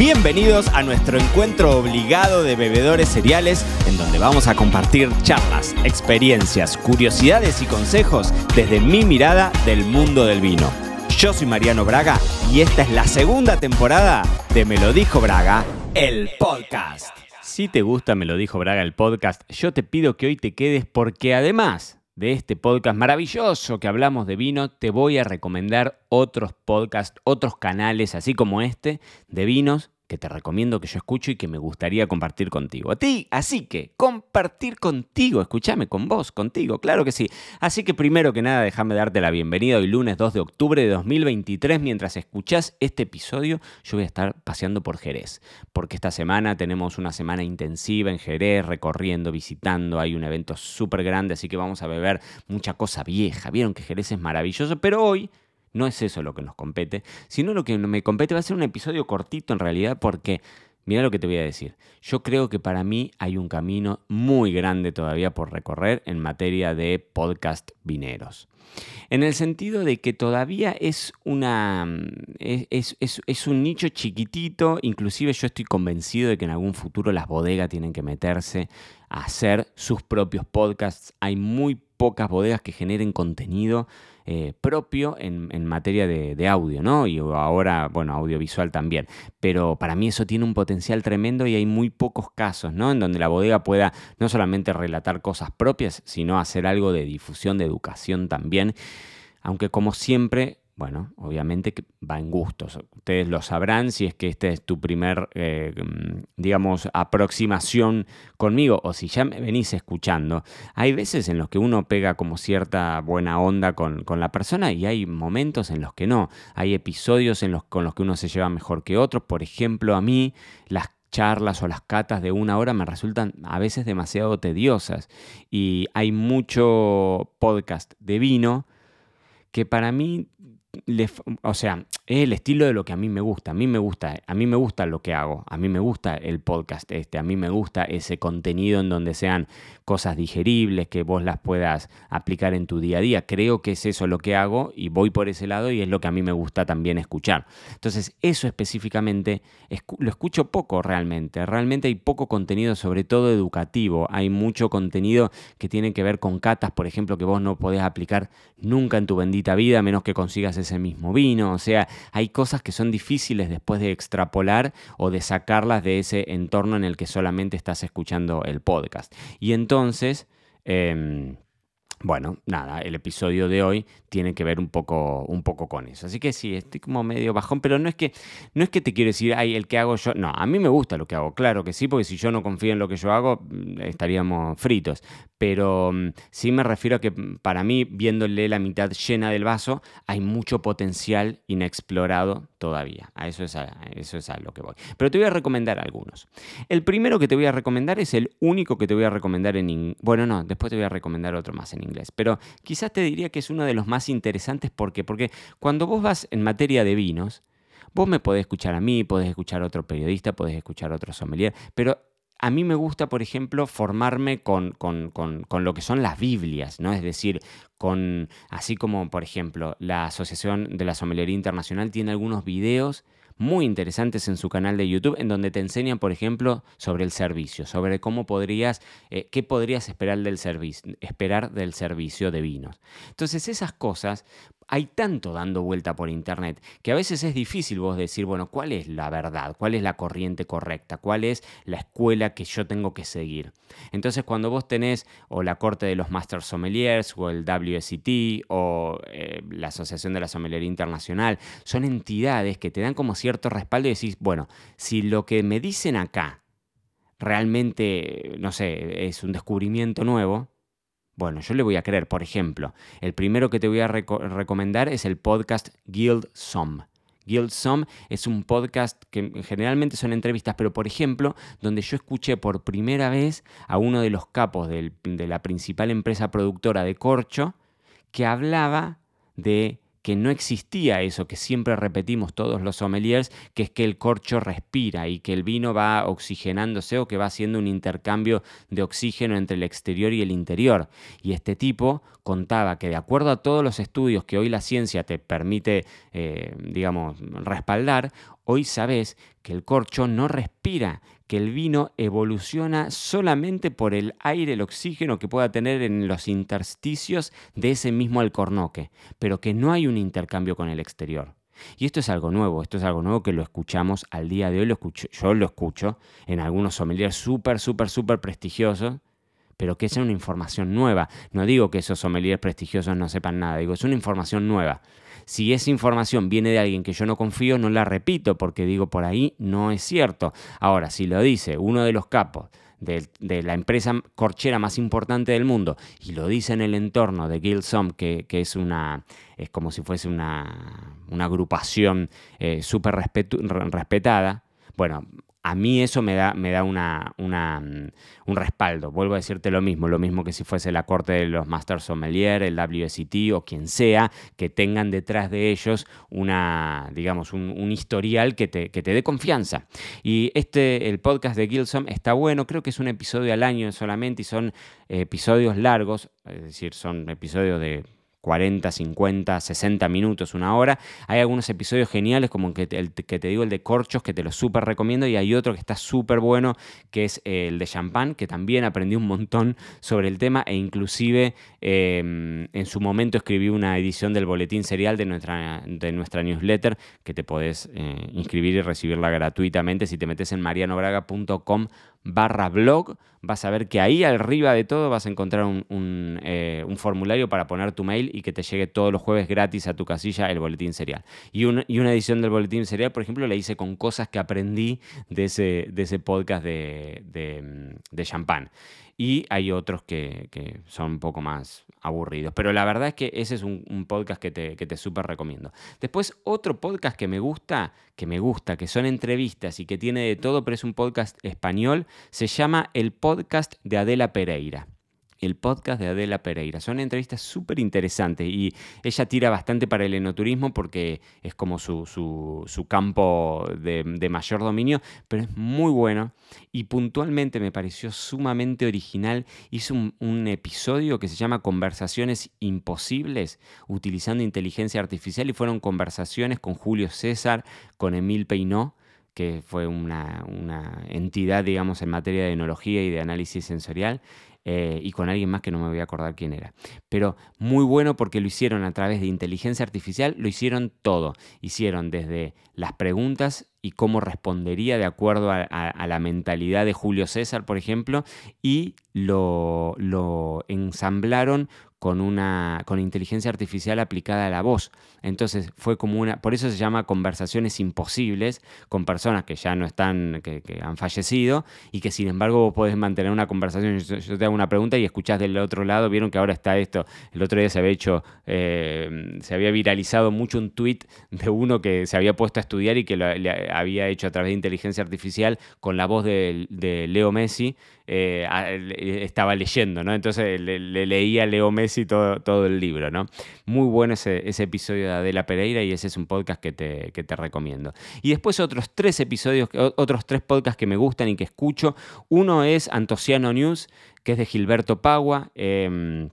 Bienvenidos a nuestro encuentro obligado de bebedores cereales, en donde vamos a compartir charlas, experiencias, curiosidades y consejos desde mi mirada del mundo del vino. Yo soy Mariano Braga y esta es la segunda temporada de Me lo dijo Braga, el podcast. Si te gusta Me lo dijo Braga, el podcast, yo te pido que hoy te quedes porque además de este podcast maravilloso que hablamos de vino, te voy a recomendar otros podcasts, otros canales, así como este, de vinos que te recomiendo que yo escucho y que me gustaría compartir contigo. A ti, así que compartir contigo, escúchame con vos, contigo, claro que sí. Así que primero que nada, déjame darte la bienvenida hoy lunes 2 de octubre de 2023. Mientras escuchás este episodio, yo voy a estar paseando por Jerez, porque esta semana tenemos una semana intensiva en Jerez, recorriendo, visitando, hay un evento súper grande, así que vamos a beber mucha cosa vieja. Vieron que Jerez es maravilloso, pero hoy no es eso lo que nos compete, sino lo que me compete va a ser un episodio cortito en realidad porque, mira lo que te voy a decir, yo creo que para mí hay un camino muy grande todavía por recorrer en materia de podcast vineros. En el sentido de que todavía es una es, es, un nicho chiquitito, inclusive yo estoy convencido de que en algún futuro las bodegas tienen que meterse a hacer sus propios podcasts. Hay muy pocas bodegas que generen contenido eh, propio en, materia de, audio, ¿no? Y ahora, bueno, audiovisual también. Pero para mí eso tiene un potencial tremendo y hay muy pocos casos, ¿no? En donde la bodega pueda no solamente relatar cosas propias, sino hacer algo de difusión, de educación también. Aunque como siempre, bueno, obviamente que va en gustos. Ustedes lo sabrán si es que este es tu primer, eh, mm, digamos, aproximación conmigo o si ya me venís escuchando. Hay veces en los que uno pega como cierta buena onda con, la persona y hay momentos en los que no. Hay episodios en los, con los que uno se lleva mejor que otros. Por ejemplo, a mí las charlas o las catas de una hora me resultan a veces demasiado tediosas y hay mucho podcast de vino que para mí o sea, es el estilo de lo que a mí me gusta. A mí me gusta, a mí me gusta lo que hago. A mí me gusta el podcast este. A mí me gusta ese contenido en donde sean cosas digeribles, que vos las puedas aplicar en tu día a día. Creo que es eso lo que hago y voy por ese lado y es lo que a mí me gusta también escuchar. Entonces, eso específicamente lo escucho poco realmente. Realmente hay poco contenido, sobre todo educativo. Hay mucho contenido que tiene que ver con catas, por ejemplo, que vos no podés aplicar nunca en tu bendita vida, a menos que consigas ese mismo vino. O sea, hay cosas que son difíciles después de extrapolar o de sacarlas de ese entorno en el que solamente estás escuchando el podcast. Y entonces... Em, bueno, nada, el episodio de hoy tiene que ver un poco, un poco con eso. Así que sí, estoy como medio bajón, pero no es que, no es que te quiero decir, ay, el que hago yo. No, a mí me gusta lo que hago, claro que sí, porque si yo no confío en lo que yo hago, mm, estaríamos fritos. Pero mm, sí me refiero a que mm, para mí, viéndole la mitad llena del vaso, hay mucho potencial inexplorado todavía. A eso es a, eso es a lo que voy. Pero te voy a recomendar algunos. El primero que te voy a recomendar es el único que te voy a recomendar en inglés. Bueno, no, después te voy a recomendar otro más en inglés pero quizás te diría que es uno de los más interesantes. ¿Por qué? Porque cuando vos vas en materia de vinos, vos me podés escuchar a mí, podés escuchar a otro periodista, podés escuchar a otro sommelier, pero a mí me gusta, por ejemplo, formarme con, con, lo que son las Biblias, ¿no? Es decir, con, así como, por ejemplo, la Asociación de la Sommelería Internacional tiene algunos videos muy interesantes en su canal de YouTube, en donde te enseñan, por ejemplo, sobre el servicio, sobre cómo podrías, eh, qué podrías esperar del, esperar del servicio de vinos. Entonces, esas cosas hay tanto dando vuelta por internet que a veces es difícil vos decir, bueno, ¿cuál es la verdad? ¿Cuál es la corriente correcta? ¿Cuál es la escuela que yo tengo que seguir? Entonces, cuando vos tenés o la corte de los Master Sommeliers o el WSET o eh, la Asociación de la Sommelería Internacional, son entidades que te dan como cierto respaldo y decís, bueno, si lo que me dicen acá realmente, no sé, es un descubrimiento nuevo, bueno, yo le voy a creer, por ejemplo, el primero que te voy a recomendar es el podcast Guild Som. Guild Som es un podcast que generalmente son entrevistas, pero por ejemplo, donde yo escuché por primera vez a uno de los capos de la principal empresa productora de corcho que hablaba de que no existía eso que siempre repetimos todos los sommeliers, que es que el corcho respira y que el vino va oxigenándose o que va haciendo un intercambio de oxígeno entre el exterior y el interior. Y este tipo contaba que de acuerdo a todos los estudios que hoy la ciencia te permite, eh, digamos, respaldar, hoy sabes que el corcho no respira, que el vino evoluciona solamente por el aire, el oxígeno que pueda tener en los intersticios de ese mismo alcornoque, pero que no hay un intercambio con el exterior. Y esto es algo nuevo, esto es algo nuevo que lo escuchamos al día de hoy, yo lo escucho en algunos sommeliers súper, súper, súper prestigiosos, pero que es una información nueva. No digo que esos sommeliers prestigiosos no sepan nada, digo, es una información nueva. Si esa información viene de alguien que yo no confío, no la repito porque digo por ahí no es cierto. Ahora, si lo dice uno de los capos de, la empresa corchera más importante del mundo y lo dice en el entorno de Gilsom, que, que es una es como si fuese una, agrupación eh, súper respetada, bueno, a mí eso me da, me da una, mm, un respaldo. Vuelvo a decirte lo mismo, lo mismo que si fuese la corte de los Masters Sommelier, el WSET o quien sea, que tengan detrás de ellos una, digamos, un, historial que te, que te, dé confianza. Y este, el podcast de Gilsom está bueno, creo que es un episodio al año solamente y son episodios largos, es decir, son episodios de 40, 50, 60 minutos, una hora. Hay algunos episodios geniales, como que el que te digo, el de Corchos, que te lo súper recomiendo, y hay otro que está súper bueno, que es eh, el de Champagne, que también aprendí un montón sobre el tema, e inclusive em, en su momento escribí una edición del boletín serial de nuestra, de nuestra newsletter, que te podés eh, inscribir y recibirla gratuitamente si te metes en marianobraga.com barra blog, vas a ver que ahí arriba de todo vas a encontrar eh, un, formulario para poner tu mail y que te llegue todos los jueves gratis a tu casilla el boletín serial. Y, una edición del boletín serial, por ejemplo, la hice con cosas que aprendí de ese, podcast de, de, de champán y hay otros que, son un poco más aburridos. Pero la verdad es que ese es un, podcast que te, que te súper recomiendo. Después, otro podcast que me gusta, que me gusta, que son entrevistas y que tiene de todo, pero es un podcast español, se llama El Podcast de Adela Pereira el podcast de Adela Pereira. Son entrevistas súper interesantes y ella tira bastante para el enoturismo porque es como su, campo de, mayor dominio, pero es muy bueno y puntualmente me pareció sumamente original. Hizo un, un episodio que se llama Conversaciones Imposibles utilizando inteligencia artificial y fueron conversaciones con Julio César, con Emil Peinó que fue una, una, entidad, digamos, en materia de enología y de análisis sensorial, eh, y con alguien más que no me voy a acordar quién era. Pero muy bueno porque lo hicieron a través de inteligencia artificial, lo hicieron todo. Hicieron desde las preguntas y cómo respondería de acuerdo a, la mentalidad de Julio César, por ejemplo, y lo, lo ensamblaron con una con inteligencia artificial aplicada a la voz. Entonces fue como una, por eso se llama conversaciones imposibles con personas que ya no están, que, han fallecido y que sin embargo vos podés mantener una conversación. Yo, te hago una pregunta y escuchás del otro lado. Vieron que ahora está esto. El otro día se había hecho, eh, se había viralizado mucho un tweet de uno que se había puesto a estudiar y que lo, había hecho a través de inteligencia artificial con la voz de Leo Messi eh, estaba leyendo, ¿no? Entonces le, leía a Leo Messi todo, todo, el libro, ¿no? Muy bueno ese, episodio de Adela Pereira y ese es un podcast que te, te, recomiendo. Y después otros tres episodios, otros tres podcasts que me gustan y que escucho. Uno es Antociano News, que es de Gilberto Pagua. Em,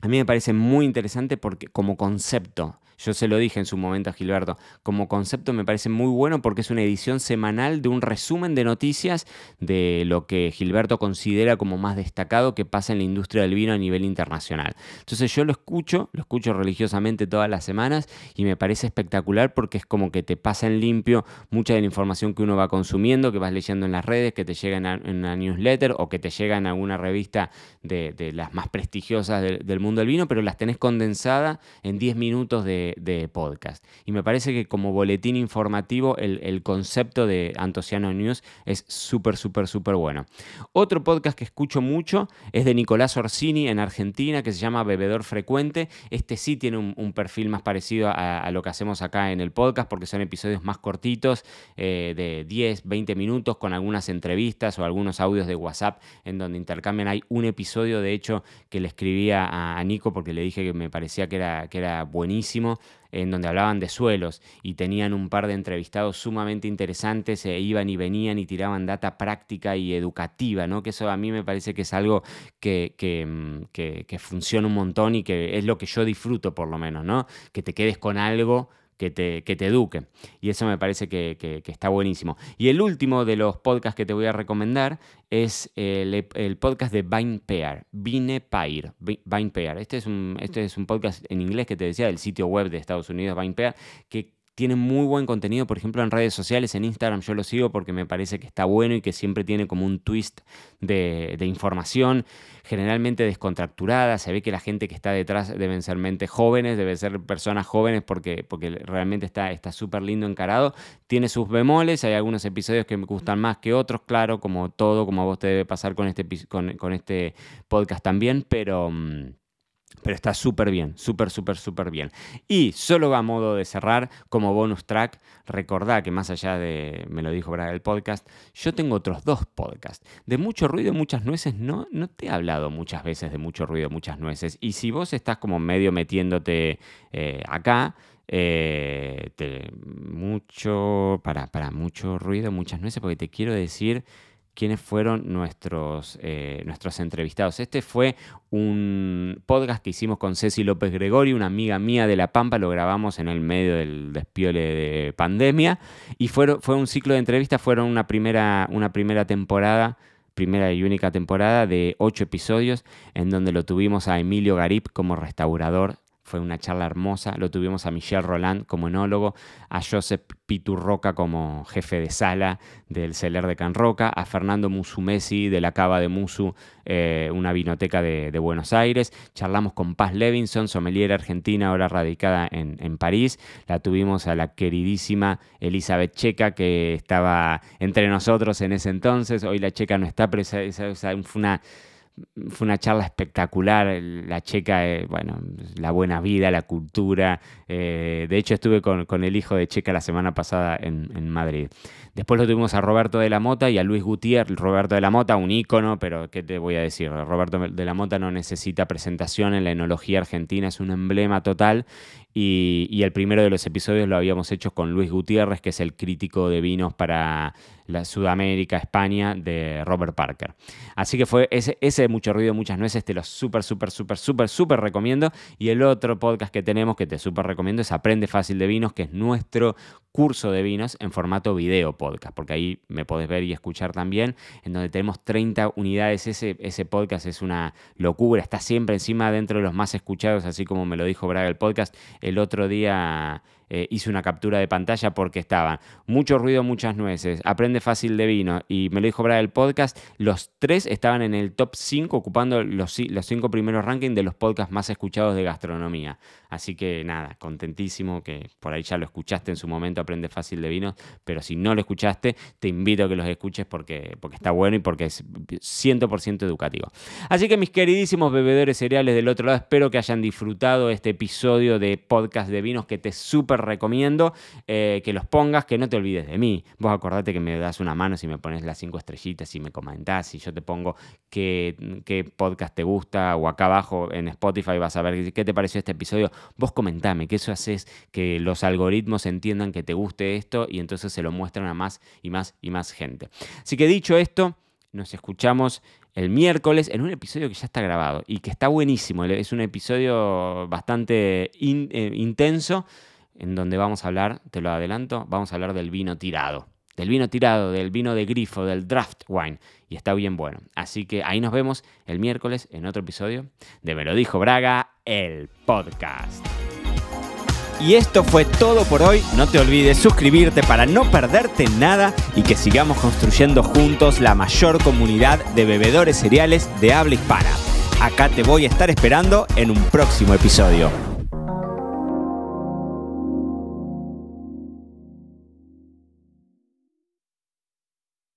a mí me parece muy interesante porque como concepto, yo se lo dije en su momento a Gilberto. Como concepto me parece muy bueno porque es una edición semanal de un resumen de noticias de lo que Gilberto considera como más destacado que pasa en la industria del vino a nivel internacional. Entonces yo lo escucho, lo escucho religiosamente todas las semanas y me parece espectacular porque es como que te pasa en limpio mucha de la información que uno va consumiendo, que vas leyendo en las redes, que te llega en una newsletter o que te llega en alguna revista de, las más prestigiosas del mundo del vino, pero las tenés condensadas en 10 minutos de, de, podcast. Y me parece que como boletín informativo el, concepto de Antociano News es súper, súper, súper bueno. Otro podcast que escucho mucho es de Nicolás Orsini en Argentina que se llama Bebedor Frecuente. Este sí tiene un, perfil más parecido a, lo que hacemos acá en el podcast porque son episodios más cortitos eh, de 10, 20 minutos con algunas entrevistas o algunos audios de WhatsApp en donde intercambian. Hay un episodio de hecho que le escribía a, Nico porque le dije que me parecía que era, que era buenísimo en donde hablaban de suelos y tenían un par de entrevistados sumamente interesantes, se iban y venían y tiraban data práctica y educativa, ¿no? Que eso a mí me parece que es algo que, que, mm, que funciona un montón y que es lo que yo disfruto por lo menos, ¿no? Que te quedes con algo que te, que te eduque. Y eso me parece que, está buenísimo. Y el último de los podcasts que te voy a recomendar es el, podcast de Vine Pair, Vine Pair, Vine Pair. Este es, un, este es un podcast en inglés que te decía del sitio web de Estados Unidos, Vine Pair, que tiene muy buen contenido, por ejemplo, en redes sociales, en Instagram yo lo sigo porque me parece que está bueno y que siempre tiene como un twist de, información, generalmente descontracturada, se ve que la gente que está detrás deben ser mentes jóvenes, deben ser personas jóvenes porque, porque realmente está súper lindo encarado, tiene sus bemoles, hay algunos episodios que me gustan más que otros, claro, como todo, como a vos te debe pasar con este, con, con este podcast también, pero... Pero está súper bien, súper, súper, súper bien. Y solo a modo de cerrar, como bonus track, recordá que más allá de, me lo dijo Braga el podcast, yo tengo otros dos podcasts. De mucho ruido, muchas nueces, no, no te he hablado muchas veces de mucho ruido, muchas nueces. Y si vos estás como medio metiéndote eh, acá, eh, mucho, para, para mucho ruido, muchas nueces, porque te quiero decir quiénes fueron nuestros, eh, nuestros entrevistados. Este fue un podcast que hicimos con Ceci López Gregorio, una amiga mía de La Pampa, lo grabamos en el medio del despiole de pandemia y fue, fue un ciclo de entrevistas, fueron una primera, una primera temporada primera y única temporada de ocho episodios en donde lo tuvimos a Emilio Garip como restaurador fue una charla hermosa. Lo tuvimos a Michel Roland como enólogo, a Joseph Piturroca como jefe de sala del Celer de Can Roca, a Fernando Musumesi de la Cava de Musu, eh, una vinoteca de, Buenos Aires. Charlamos con Paz Levinson, sommelier argentina, ahora radicada en, París. La tuvimos a la queridísima Elizabeth Checa, que estaba entre nosotros en ese entonces. Hoy la Checa no está, pero esa, fue una fue una charla espectacular, la checa, eh, bueno, la buena vida, la cultura. Eh, de hecho, estuve con, el hijo de Checa la semana pasada en, Madrid. Después lo tuvimos a Roberto de la Mota y a Luis Gutiérrez. Roberto de la Mota, un ícono, pero ¿qué te voy a decir? Roberto de la Mota no necesita presentación en la enología argentina, es un emblema total. Y, el primero de los episodios lo habíamos hecho con Luis Gutiérrez, que es el crítico de vinos para la Sudamérica, España, de Robert Parker. Así que fue ese mucho ruido, muchas nueces, te lo súper, súper, súper, súper, súper recomiendo. Y el otro podcast que tenemos que te súper recomiendo es Aprende Fácil de Vinos, que es nuestro curso de vinos en formato video podcast, porque ahí me podés ver y escuchar también, en donde tenemos 30 unidades. Ese, ese podcast es una locura, está siempre encima dentro de los más escuchados, así como me lo dijo Braga el podcast el otro día eh, hice una captura de pantalla porque estaban mucho ruido, muchas nueces, aprende fácil de vino y me lo dijo para el podcast, los tres estaban en el top 5 ocupando los, los cinco primeros rankings de los podcasts más escuchados de gastronomía. Así que nada, contentísimo que por ahí ya lo escuchaste en su momento, aprende fácil de vino, pero si no lo escuchaste, te invito a que los escuches porque, porque está bueno y porque es 100% educativo. Así que mis queridísimos bebedores cereales del otro lado, espero que hayan disfrutado este episodio de podcast de vinos que te súper recomiendo eh, que los pongas, que no te olvides de mí. Vos acordate que me das una mano si me pones las cinco estrellitas y me comentás, y yo te pongo qué, qué podcast te gusta, o acá abajo en Spotify vas a ver qué te pareció este episodio. Vos comentame, que eso haces que los algoritmos entiendan que te guste esto y entonces se lo muestran a más y más y más gente. Así que dicho esto, nos escuchamos el miércoles en un episodio que ya está grabado y que está buenísimo. Es un episodio bastante eh, intenso en donde vamos a hablar, te lo adelanto, vamos a hablar del vino tirado. Del vino tirado, del vino de grifo, del draft wine. Y está bien bueno. Así que ahí nos vemos el miércoles en otro episodio de Me lo dijo Braga, el podcast. Y esto fue todo por hoy. No te olvides suscribirte para no perderte nada y que sigamos construyendo juntos la mayor comunidad de bebedores cereales de habla hispana. Acá te voy a estar esperando en un próximo episodio.